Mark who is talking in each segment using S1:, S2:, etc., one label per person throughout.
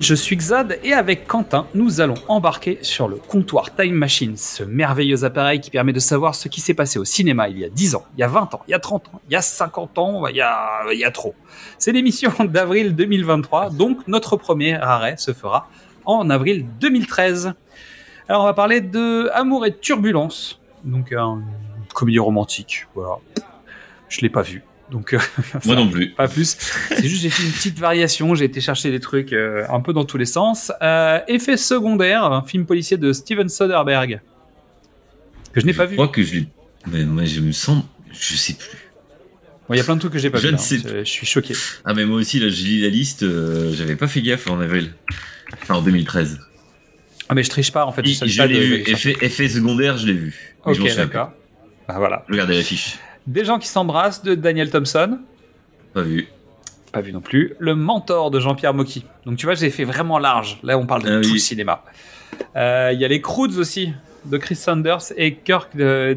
S1: Je suis Xad et avec Quentin, nous allons embarquer sur le comptoir Time Machine, ce merveilleux appareil qui permet de savoir ce qui s'est passé au cinéma il y a 10 ans, il y a 20 ans, il y a 30 ans, il y a 50 ans, il y a, trop. C'est l'émission d'avril 2023, donc notre premier arrêt se fera en avril 2013. Alors on va parler de Amour et Turbulence, donc un- comédie romantique, voilà. Je l'ai pas vu, donc euh,
S2: Moi non plus.
S1: pas plus. C'est juste j'ai fait une petite variation, j'ai été chercher des trucs euh, un peu dans tous les sens. Euh, effet secondaire, un film policier de Steven Soderbergh que je n'ai pas
S2: Je
S1: vu.
S2: crois que je l'ai. Mais moi, je me sens. Je sais plus.
S1: Bon, Il y a plein de trucs que j'ai pas
S2: Je
S1: vu.
S2: ne
S1: hein.
S2: sais
S1: Je je suis choqué.
S2: Ah, mais moi aussi, là, je lis la liste. euh, J'avais pas fait gaffe en avril. Enfin, en 2013.
S1: Ah mais je triche pas en fait.
S2: Je, je
S1: pas
S2: l'ai vu. Effet, effet secondaire, je l'ai vu. Mais je
S1: Ok d'accord. Bah voilà.
S2: Regardez l'affiche.
S1: Des gens qui s'embrassent de Daniel Thompson.
S2: Pas vu.
S1: Pas vu non plus. Le mentor de Jean-Pierre Mocky. Donc tu vois, j'ai fait vraiment large. Là, on parle de
S2: Ah
S1: tout
S2: oui.
S1: le cinéma. Euh, Il y a les Croods aussi, de Chris Sanders et Kirk de.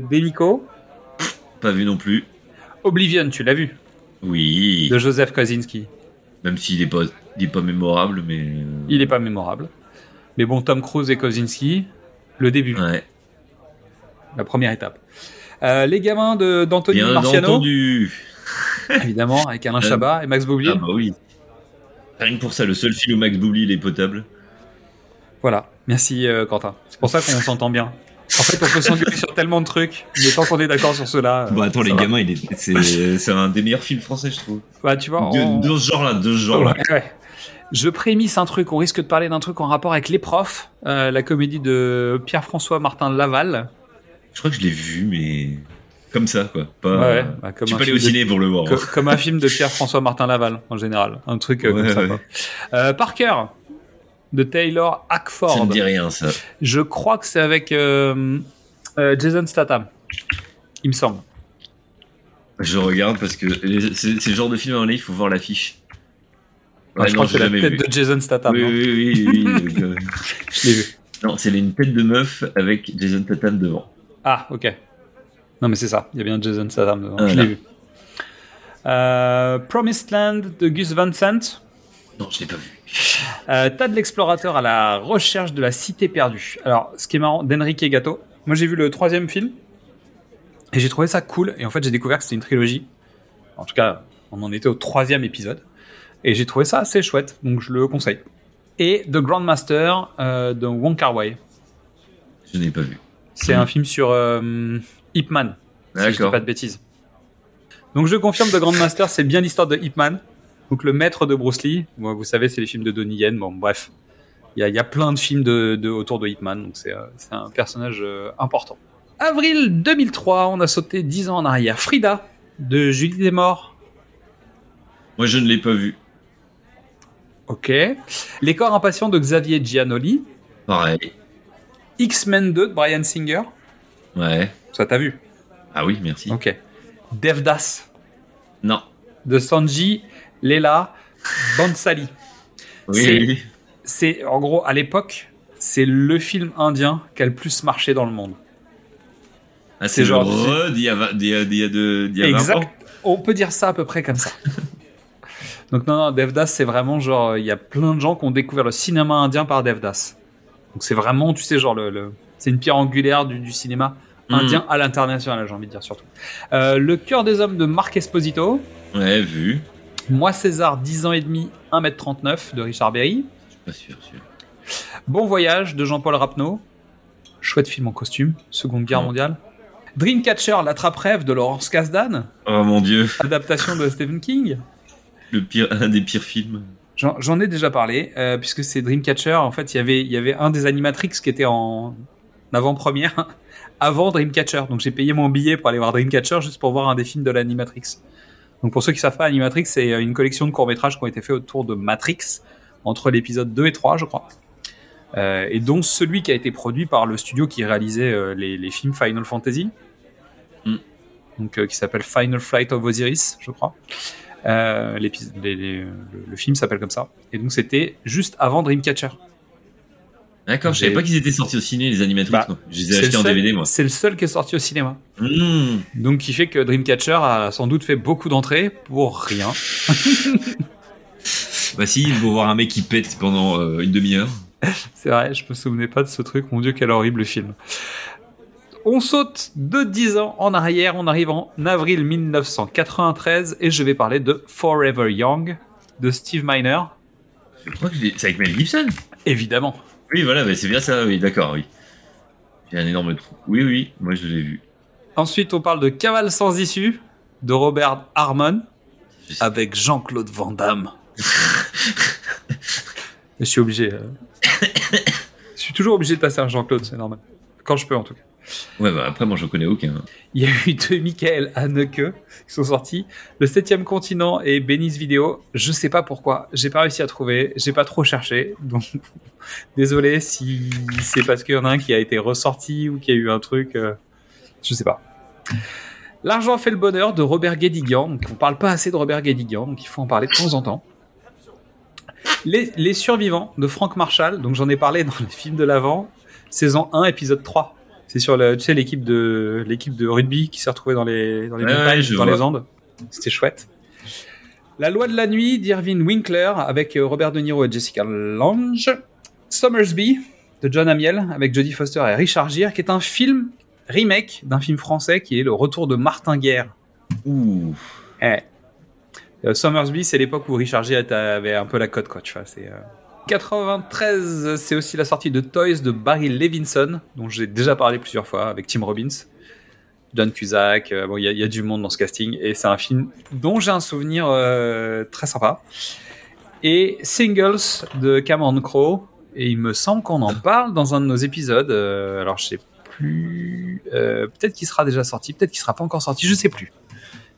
S2: Pas vu non plus.
S1: Oblivion, tu l'as vu,
S2: Oui.
S1: de Joseph Kosinski.
S2: Même s'il est pas, il est pas mémorable, mais. euh,
S1: Il est pas mémorable. Mais bon, Tom Cruise et Kosinski, le début,
S2: Ouais.
S1: la première étape. Euh, les gamins de d'Anthony Marciano,
S2: entendu.
S1: évidemment, avec Alain
S2: Euh,
S1: Chabat et Max Boublil.
S2: Ah bah oui. Rien que pour ça, le seul film où Max Boublil est potable.
S1: Voilà, merci euh, Quentin. C'est pour ça qu'on s'entend bien. En fait, on peut s'engueuler sur tellement de trucs, mais tant qu'on est d'accord sur cela.
S2: Bon, attends, les
S1: va.
S2: gamins, est, c'est, un des meilleurs films français, je trouve.
S1: Bah, tu vois,
S2: De, ce genre-là, de ce genre-là.
S1: Ouais, ouais. Je prémisse un truc, on risque de parler d'un truc en rapport avec Les Profs, euh, la comédie de Pierre-François Martin Laval.
S2: Je crois que je l'ai vu, mais comme ça, quoi. Pas.
S1: Ouais, bah, comme un
S2: pas allé au
S1: de-
S2: ciné pour le voir.
S1: Co- comme un film de Pierre-François Martin Laval, en général. Un truc euh,
S2: Ouais,
S1: comme ça.
S2: ouais.
S1: Euh, Parker, de Taylor
S2: Ça
S1: Hackford.
S2: me dit rien, ça.
S1: Je crois que c'est avec euh, euh, Jason Statham. Il me semble.
S2: Je regarde parce que c'est, le genre de film, à il faut voir l'affiche.
S1: Je
S2: non,
S1: crois que c'est la tête
S2: vu.
S1: de Jason Statham.
S2: Oui, oui, oui, oui, oui, euh,
S1: Je l'ai vu.
S2: Non, c'est une tête de meuf avec Jason Tatum devant.
S1: Ah, ok. Non, mais c'est ça. Il y a bien Jason Statham.
S2: Ah,
S1: je l'ai vu. Euh, Promised Land de Gus Van Sant.
S2: Non, je l'ai pas vu.
S1: Euh, T'as de l'explorateur à la recherche de la cité perdue. Alors, ce qui est marrant, d'Enrique Gatto. Moi, j'ai vu le troisième film et j'ai trouvé ça cool. Et en fait, j'ai découvert que c'était une trilogie. En tout cas, on en était au troisième épisode et j'ai trouvé ça assez chouette. Donc, je le conseille. Et The Grandmaster euh, de Wong Kar Wai.
S2: Je n'ai pas vu.
S1: C'est
S2: Mhm.
S1: un film sur euh, Ip Man. Si je dis pas de bêtises. Donc, je confirme The Grandmaster, c'est bien l'histoire de Ip Man. Donc, le maître de Bruce Lee. Vous savez, c'est les films de Donnie Yen. Bon, bref. Il y a, il y a plein de films de, de- autour de Hitman, donc c'est euh, c'est un personnage euh, important. Avril 2003, on a sauté 10 ans en arrière. Frida, de Julie Desmorts.
S2: Moi, je ne l'ai pas vu.
S1: Ok. Les corps impatients de Xavier Giannoli.
S2: Pareil.
S1: X-Men 2 de Brian Singer.
S2: Ouais.
S1: Ça t'as vu?
S2: Ah oui, merci.
S1: Ok. Devdas
S2: Non.
S1: de Sanji Leela Bansali.
S2: Oui,
S1: C'est- en gros à l'époque, c'est le film indien qui a le plus marché dans le monde.
S2: Ah,
S1: c'est genre-
S2: genre. Re d'il y a, d'il y a, d'il y a de- d'il y a 20
S1: Exact.
S2: ans.
S1: On peut dire ça à peu près comme ça. Donc non, non, Devdas, c'est vraiment genre, il y a plein de gens qui ont découvert le cinéma indien par Devdas. Donc c'est vraiment, tu sais, genre le, le- c'est une pierre angulaire du, du cinéma
S2: Mhm.
S1: indien à l'international, j'ai envie de dire surtout. Euh, le cœur des hommes de Marc Esposito.
S2: Ouais, vu.
S1: Moi César, 10 ans et demi, 1m39 de Richard Berry.
S2: Pas sûr, sûr.
S1: Bon voyage de Jean-Paul Rapneau. Chouette film en costume, Seconde Guerre
S2: Mhm.
S1: mondiale. Dreamcatcher, l'attrape-rêve de Laurence Kasdan,
S2: Oh mon dieu,
S1: adaptation de Stephen King.
S2: le pire, un des pires films.
S1: J'en ai déjà parlé, euh, puisque c'est Dreamcatcher. En fait, il y avait, il y avait un des Animatrix qui était en avant-première avant Dreamcatcher. Donc j'ai payé mon billet pour aller voir Dreamcatcher juste pour voir un des films de l'Animatrix. Donc pour ceux qui savent pas, Animatrix, c'est euh, une collection de courts-métrages qui ont été faits autour de Matrix, entre l'épisode 2 et 3, je crois. Euh, et dont celui qui a été produit par le studio qui réalisait euh, les, les films Final Fantasy.
S2: Mm.
S1: Donc, euh, qui s'appelle Final Flight of Osiris, je crois. Euh, les- les- le, film s'appelle comme ça. Et donc c'était juste avant Dreamcatcher.
S2: D'accord, je savais pas qu'ils étaient sortis au ciné, les animatrix.
S1: Bah.
S2: Je les ai achetés en DVD, moi.
S1: C'est le seul qui est sorti au cinéma.
S2: Mmh.
S1: Donc qui fait que Dreamcatcher a sans doute fait beaucoup d'entrées pour rien.
S2: Bah si, il faut voir un mec qui pète pendant euh, une demi-heure.
S1: C'est vrai, je me souvenais pas de ce truc. Mon dieu, quel horrible film. On saute de 10 ans en arrière, on arrive en avril 1993 et je vais parler de Forever Young de Steve Miner.
S2: Je crois que c'est avec Mel Gibson.
S1: Évidemment.
S2: Oui, voilà, bah, c'est bien ça, oui, d'accord, oui. J'ai un énorme trou. Oui, oui, moi je l'ai vu.
S1: Ensuite, on parle de Cavale sans issue de Robert Harmon avec Jean-Claude Van Damme. je suis obligé. euh. je suis toujours obligé de passer à Jean-Claude, c'est normal. Quand je peux, en tout cas.
S2: Ouais, bah après, moi j'en connais aucun.
S1: Il y a eu deux Michael Haneke qui sont sortis. Le septième continent et Benny's Vidéo. Je sais pas pourquoi. J'ai pas réussi à trouver. J'ai pas trop cherché. Donc, désolé si c'est parce qu'il y en a un qui a été ressorti ou qu'il y a eu un truc. euh, je sais pas. L'argent fait le bonheur de Robert Guédiguian. Donc, on parle pas assez de Robert Guédiguian, donc il faut en parler de temps en temps. Les, survivants de Frank Marshall. Donc, j'en ai parlé dans les films de l'avant. Saison 1, épisode 3. C'est sur tu sais, l'équipe de, l'équipe de rugby qui s'est retrouvée dans les, dans les
S2: Ouais,
S1: montagnes,
S2: ouais, je
S1: dans
S2: vois.
S1: les Andes. C'était chouette. La loi de la nuit d'Irving Winkler avec euh, Robert De Niro et Jessica Lange. Summersby de John Amiel avec Jodie Foster et Richard Gere, qui est un film remake d'un film français qui est Le Retour de Martin Guerre.
S2: Ouh.
S1: Eh. Euh, Summersby, c'est l'époque où Richard Gere avait un peu la cote, quoi. Tu vois, c'est. euh, 93, c'est aussi la sortie de Toys de Barry Levinson, dont j'ai déjà parlé plusieurs fois avec Tim Robbins, John Cusack. euh, bon, il y, a- du monde dans ce casting et c'est un film dont j'ai un souvenir euh, très sympa. Et Singles de Cameron Crowe. Et il me semble qu'on en parle dans un de nos épisodes. euh, alors, je sais plus. peut-être qu'il sera déjà sorti, peut-être qu'il sera pas encore sorti, je sais plus.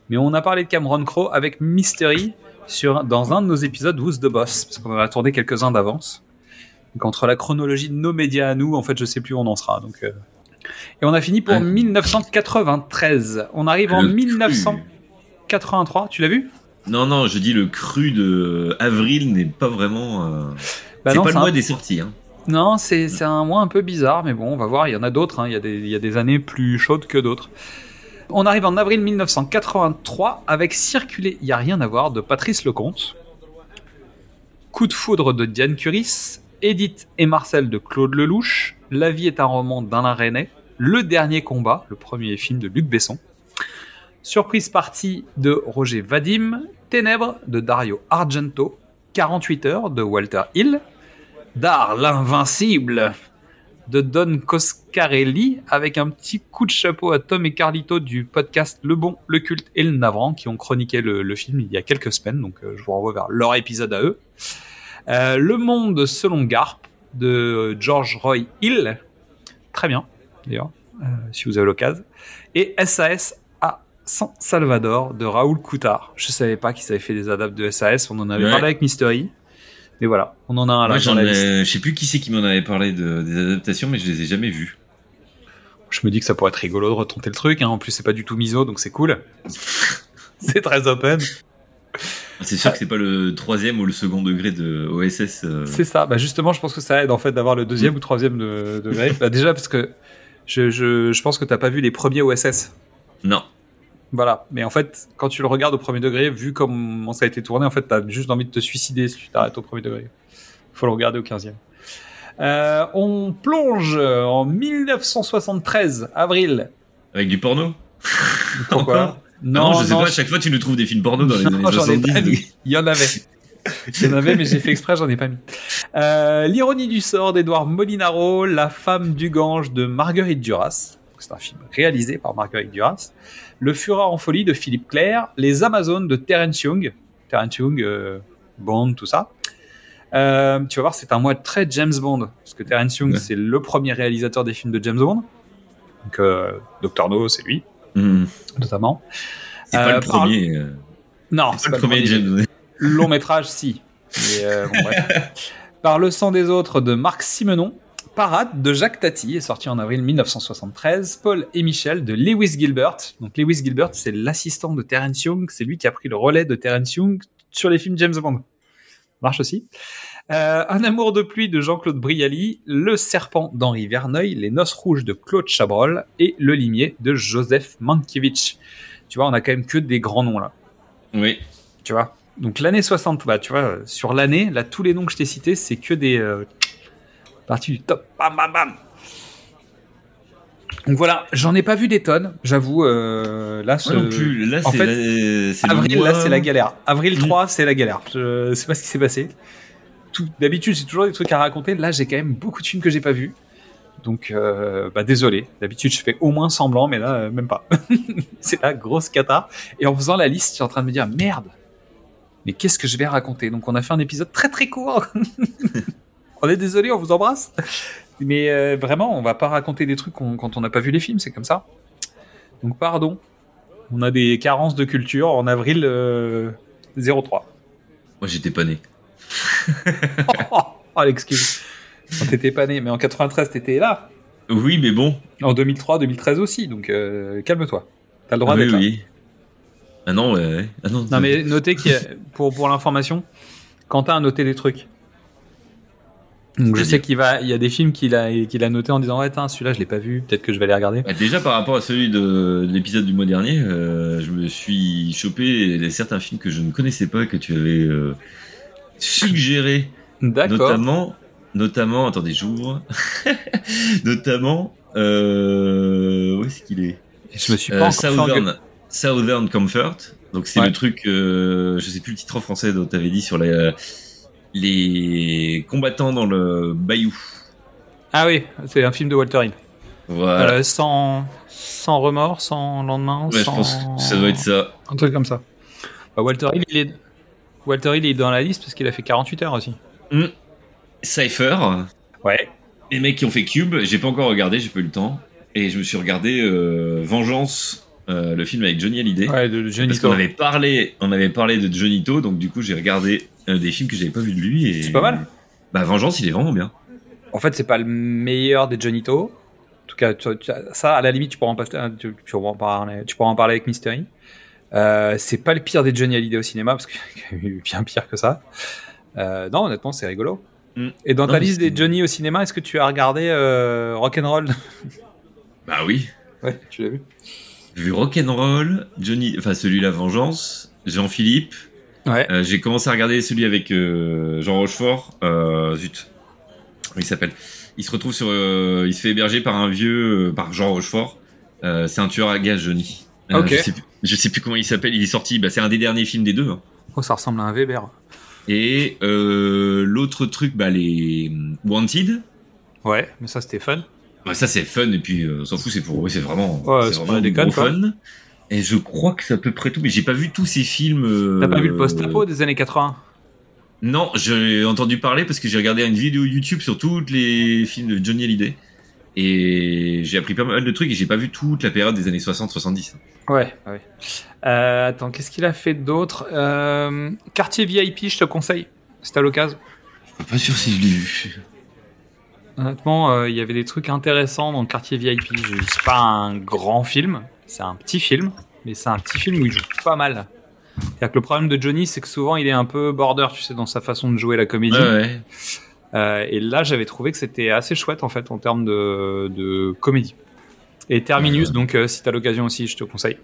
S1: Mais on a parlé de Cameron Crowe avec Mystery sur, dans un de nos épisodes Who's the Boss, parce qu'on en a tourné quelques-uns d'avance. Donc entre la chronologie de nos médias à nous, en fait, je sais plus où on en sera. Donc, euh. Et on a fini pour
S2: Ouais.
S1: 1993. On arrive en
S2: Le cru.
S1: 1983. Tu l'as vu?
S2: Non, non, je dis le cru de avril n'est pas vraiment. euh,
S1: Bah
S2: c'est pas le
S1: un-
S2: mois des sorties. Hein.
S1: Non, c'est un mois un peu bizarre, mais bon, on va voir. Il y en a d'autres. hein. Il y a des années plus chaudes que d'autres. On arrive en avril 1983 avec Circuler, n'y a rien à voir de Patrice Lecomte. Coup de foudre de Diane Curis. Edith et Marcel de Claude Lelouch. La vie est un roman d'Alain Resnais. Le dernier combat, le premier film de Luc Besson. Surprise partie de Roger Vadim. Ténèbres de Dario Argento. 48 heures de Walter Hill. Dar l'invincible de Don Coscarelli avec un petit coup de chapeau à Tom et Carlito du podcast Le Bon, Le Culte et Le Navrant qui ont chroniqué le, le film il y a quelques semaines, donc euh, je vous renvoie vers leur épisode à eux. Euh, le Monde selon Garp de George Roy Hill, très bien d'ailleurs, euh, si vous avez l'occasion, et SAS à San Salvador de Raoul Coutard. Je savais pas qu'ils avaient fait des adaptes de SAS, on en avait
S2: Ouais.
S1: parlé avec Mystery. Mais voilà, on en a un là
S2: Moi, j'en ai... Je sais plus qui c'est qui m'en avait parlé de, des adaptations, mais je les ai jamais vus.
S1: Je me dis que ça pourrait être rigolo de retenter le truc. hein. En plus, c'est pas du tout miso, donc c'est cool. c'est très open.
S2: C'est sûr que c'est pas le troisième ou le second degré de OSS. euh,
S1: C'est ça. Bah justement, je pense que ça aide en fait d'avoir le deuxième ou troisième de, degré. Bah, déjà parce que je, je, je pense que t'as pas vu les premiers OSS.
S2: Non.
S1: Voilà. Mais en fait, quand tu le regardes au premier degré, vu comment ça a été tourné, en fait, t'as juste envie de te suicider si tu t'arrêtes au premier degré. Faut le regarder au quinzième. Euh, on plonge en 1973, avril.
S2: Avec du porno
S1: Pourquoi
S2: Encore non, je sais pas, à chaque fois tu nous trouves des films porno dans les années
S1: Non, j'en ai
S2: 70.
S1: pas mis. Il y en avait. Il y en avait, mais j'ai fait exprès, j'en ai pas mis. Euh, L'ironie du sort d'Edouard Molinaro, La femme du Gange de Marguerite Duras, c'est un film réalisé par Marguerite Duras. Le Fureur en folie de Philippe Clair. Les Amazones de Terence Young. Terence Young, euh, Bond, tout ça. Euh, tu vas voir, c'est un mois très James Bond. Parce que Terence Young,
S2: Ouais.
S1: c'est le premier réalisateur des films de James Bond. Donc, euh, Dr. No, c'est lui,
S2: Hmm.
S1: notamment.
S2: C'est pas
S1: Euh,
S2: le
S1: par-
S2: premier.
S1: Non,
S2: C'est pas le premier James.
S1: long métrage, si. Mais, bon, bref. Par le sang des autres de Marc Simenon. Parade de Jacques Tati est sorti en avril 1973. Paul et Michel de Lewis Gilbert. Donc Lewis Gilbert, c'est l'assistant de Terence Young. C'est lui qui a pris le relais de Terence Young sur les films James Bond. Marche aussi. Euh, Un amour de pluie de Jean-Claude Brialy, Le serpent d'Henri Verneuil, Les noces rouges de Claude Chabrol et Le limier de Joseph Mankiewicz. Tu vois, on a quand même que des grands noms là
S2: Oui.
S1: tu vois. Donc l'année 60, bah, tu vois, sur l'année, là, tous les noms que je t'ai cités, c'est que des euh, parties du top. Bam, bam, bam. Donc voilà, j'en ai pas vu des tonnes, j'avoue. euh, là, ce...
S2: Non plus. Là,
S1: en
S2: c'est
S1: fait,
S2: la-
S1: avril,
S2: mois-
S1: là, c'est la galère. Avril
S2: Mm.
S1: 3, c'est la galère. Je sais pas ce qui s'est passé. Tout, d'habitude, j'ai toujours des trucs à raconter. Là, j'ai quand même beaucoup de films que j'ai pas vus. Donc, euh, bah, désolé. D'habitude, je fais au moins semblant, mais là, euh, même pas. c'est la grosse cata. Et en faisant la liste, je suis en train de me dire, merde, mais qu'est-ce que je vais raconter? Donc, on a fait un épisode très très court. on est désolé, on vous embrasse. Mais euh, vraiment, on va pas raconter des trucs quand on n'a pas vu les films, c'est comme ça. Donc, pardon. On a des carences de culture en avril euh, 03.
S2: Moi, j'étais pas né.
S1: oh, oh, l'excuse. Quand t'étais pas né, mais en 93, t'étais là.
S2: Oui, mais bon.
S1: En 2003, 2013 aussi, donc euh, calme-toi. T'as le droit
S2: Ah oui,
S1: d'être là.
S2: oui. Ah non, ouais, ouais. Ah non,
S1: Non, mais notez qu'il y a, pour, pour l'information, Quentin a noté des trucs. Donc je sais qu'il va, il y a des films qu'il a, qu'il a noté en disant ouais, celui-là je l'ai pas vu, peut-être que je vais les regarder.
S2: Bah, déjà par rapport à celui de, de l'épisode du mois dernier, euh, je me suis chopé certains films que je ne connaissais pas que tu avais euh, suggéré, notamment, notamment, attendez, j'ouvre, notamment, euh, où est-ce qu'il est,
S1: Je me suis pas
S2: Euh. Southern, Southern Comfort. Donc c'est
S1: Ouais.
S2: le truc, je sais plus le titre en français dont tu avais dit sur la- les combattants dans le bayou.
S1: Ah oui, c'est un film de Walter Hill.
S2: Voilà.
S1: Euh, sans, sans remords, sans lendemain,
S2: Ouais, je
S1: sans...
S2: pense que ça doit être ça.
S1: Un truc comme ça. Bah, Walter Hill, il est, Walter Hill il est dans la liste parce qu'il a fait 48 heures aussi.
S2: Cypher.
S1: Ouais.
S2: Les mecs qui ont fait Cube, j'ai pas encore regardé, j'ai pas eu le temps. Et je me suis regardé euh, Vengeance, euh, le film avec Johnny Hallyday.
S1: Ouais, de Johnny
S2: Parce qu'on avait parlé, on avait parlé de Johnny To, donc du coup j'ai regardé euh, des films que j'avais pas vu de lui. Et...
S1: C'est pas mal.
S2: Bah Vengeance, il est vraiment bien.
S1: En fait, c'est pas le meilleur des Johnny To. En tout cas, tu- tu- ça, à la limite, tu pourras en, pas- tu, tu pourras en parler, tu pourras en parler avec Mystery. Euh, c'est pas le pire des Johnny Hallyday au cinéma, parce qu'il y a eu bien pire que ça. Euh, non, honnêtement, c'est rigolo.
S2: Mm.
S1: Et dans
S2: Non,
S1: ta liste des Johnny au cinéma, est-ce que tu as regardé euh, Rock'n'Roll
S2: Bah oui.
S1: Ouais, tu l'as vu.
S2: J'ai vu Rock'n'Roll, Johnny, enfin celui-là Vengeance, Jean-Philippe.
S1: Ouais.
S2: Euh, j'ai commencé à regarder celui avec euh, Jean Rochefort. Euh, zut. Il s'appelle? Il se retrouve sur. il se fait héberger par un vieux. par Jean Rochefort. C'est un tueur à gages, Johnny. Euh,
S1: Ok.
S2: Je sais, je sais plus comment il s'appelle. Il est sorti. Bah, c'est un des derniers films des deux. hein.
S1: Oh, ça ressemble à un Weber.
S2: Et l'autre truc, bah, les Wanted.
S1: Ouais, mais ça c'était fun.
S2: Bah, ça c'est fun et puis euh, on s'en fout. C'est pour. Oui, c'est vraiment.
S1: Ouais,
S2: c'est vraiment
S1: des
S2: gros fun. Et je crois que c'est à peu près tout. Mais j'ai pas vu tous ces films. euh,
S1: T'as pas vu le post-apo des années 80
S2: Non, j'ai entendu parler parce que j'ai regardé une vidéo YouTube sur tous les films de Johnny Hallyday. Et j'ai appris pas mal de trucs et j'ai pas vu toute la période des années 60-70.
S1: Ouais, ouais. Euh, attends, qu'est-ce qu'il a fait d'autre? Euh, Quartier VIP, je te conseille. C'est à l'occasion.
S2: Je suis pas sûr si je l'ai vu.
S1: Honnêtement, euh, il y avait des trucs intéressants dans Quartier VIP. C'est pas un grand film, c'est un petit film, mais c'est un petit film où il joue pas mal. C'est-à-dire que le problème de Johnny, c'est que souvent il est un peu border, tu sais, dans sa façon de jouer la comédie.
S2: Ouais, ouais.
S1: Euh, et là, j'avais trouvé que c'était assez chouette en fait en termes de, de comédie. Et Terminus,
S2: Ouais.
S1: donc euh, si t'as l'occasion aussi, je te conseille.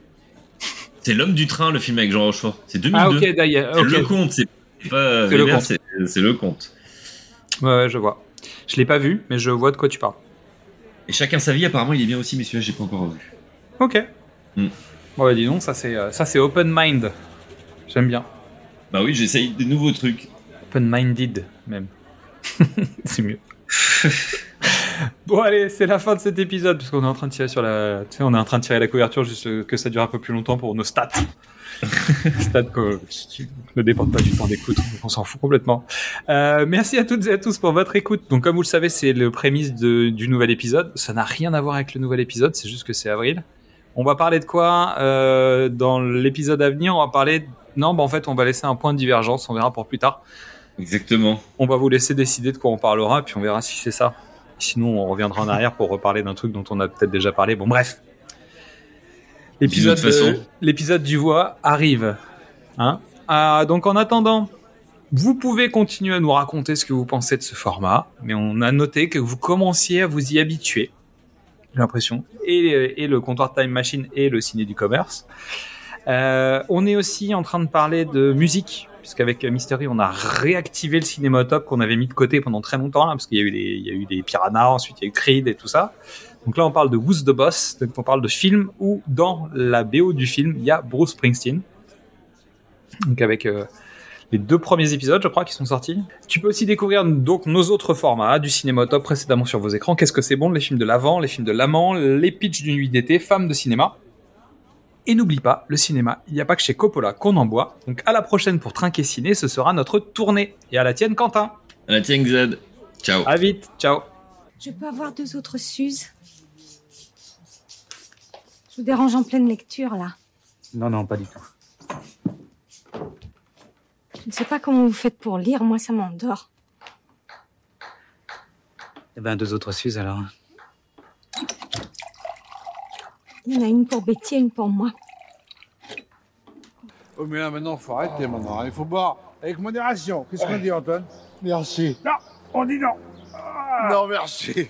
S2: C'est L'homme du train, le film avec Jean Rochefort. C'est 2002.
S1: Ah ok, d'ailleurs.
S2: Le conte, c'est pas
S1: C'est le conte.
S2: c'est le.
S1: Ouais, ouais, je vois. Je l'ai pas vu, mais je vois de quoi tu parles.
S2: Et chacun sa vie, apparemment, il est bien aussi, mais celui-là, j'ai pas encore vu.
S1: Ok.
S2: Hmm.
S1: Bon, bah, dis donc, ça c'est euh, ça c'est open mind. J'aime bien.
S2: Bah oui, j'essaye de nouveaux trucs.
S1: Open minded même. c'est mieux. Bon allez, c'est la fin de cet épisode parce qu'on est en train de tirer sur la, tu sais, on est en train de tirer la couverture juste que ça dure un peu plus longtemps pour nos stats. stats que- qui ne dépendent pas du temps d'écoute, on s'en fout complètement. Euh, merci à toutes et à tous pour votre écoute. Donc comme vous le savez, c'est le prémisse de- du nouvel épisode. Ça n'a rien à voir avec le nouvel épisode, c'est juste que c'est avril. On va parler de quoi euh, dans l'épisode à venir? On va parler. Non, bah en fait, on va laisser un point de divergence. On verra pour plus tard.
S2: Exactement.
S1: On va vous laisser décider de quoi on parlera, puis on verra si c'est ça. Sinon, on reviendra en arrière pour reparler d'un truc dont on a peut-être déjà parlé. Bon, bref. L'épisode, euh, l'épisode du voix arrive. Hein Ah, donc, en attendant, vous pouvez continuer à nous raconter ce que vous pensez de ce format, mais on a noté que vous commenciez à vous y habituer. J'ai l'impression. Et, et le comptoir Time Machine et le ciné du commerce. Euh, on est aussi en train de parler de musique, puisqu'avec Mystery, on a réactivé le cinématop qu'on avait mis de côté pendant très longtemps, parce qu'il y a eu les, il y a eu des Piranha, ensuite il y a eu Creed et tout ça. Donc là, on parle de Who's the Boss, donc on parle de film où dans la BO du film, il y a Bruce Springsteen. Donc avec euh, les deux premiers épisodes, je crois, qui sont sortis. Tu peux aussi découvrir donc nos autres formats du cinématop précédemment sur vos écrans. Qu'est-ce que c'est bon Les films de l'avant, les films de l'amant, les pitchs d'une nuit d'été, femmes de cinéma. Et n'oublie pas, le cinéma, il n'y a pas que chez Coppola qu'on en boit. Donc à la prochaine pour Trinquer Ciné, ce sera notre tournée. Et à la tienne, Quentin.
S2: À la tienne, Z. Ciao.
S1: À vite, ciao.
S3: Je peux avoir deux autres Suzes Je vous dérange en pleine lecture, là.
S4: Non, non, pas du tout.
S3: Je ne sais pas comment vous faites pour lire, moi ça m'endort.
S4: Eh ben, deux autres Suzes alors.
S3: Il y en a une pour Betty et une pour moi.
S5: Oh, mais là, maintenant, faut arrêter, maintenant. Il faut boire avec modération. Qu'est-ce qu'on dit, Antoine?
S6: Merci.
S5: Non, on dit non. Non, merci.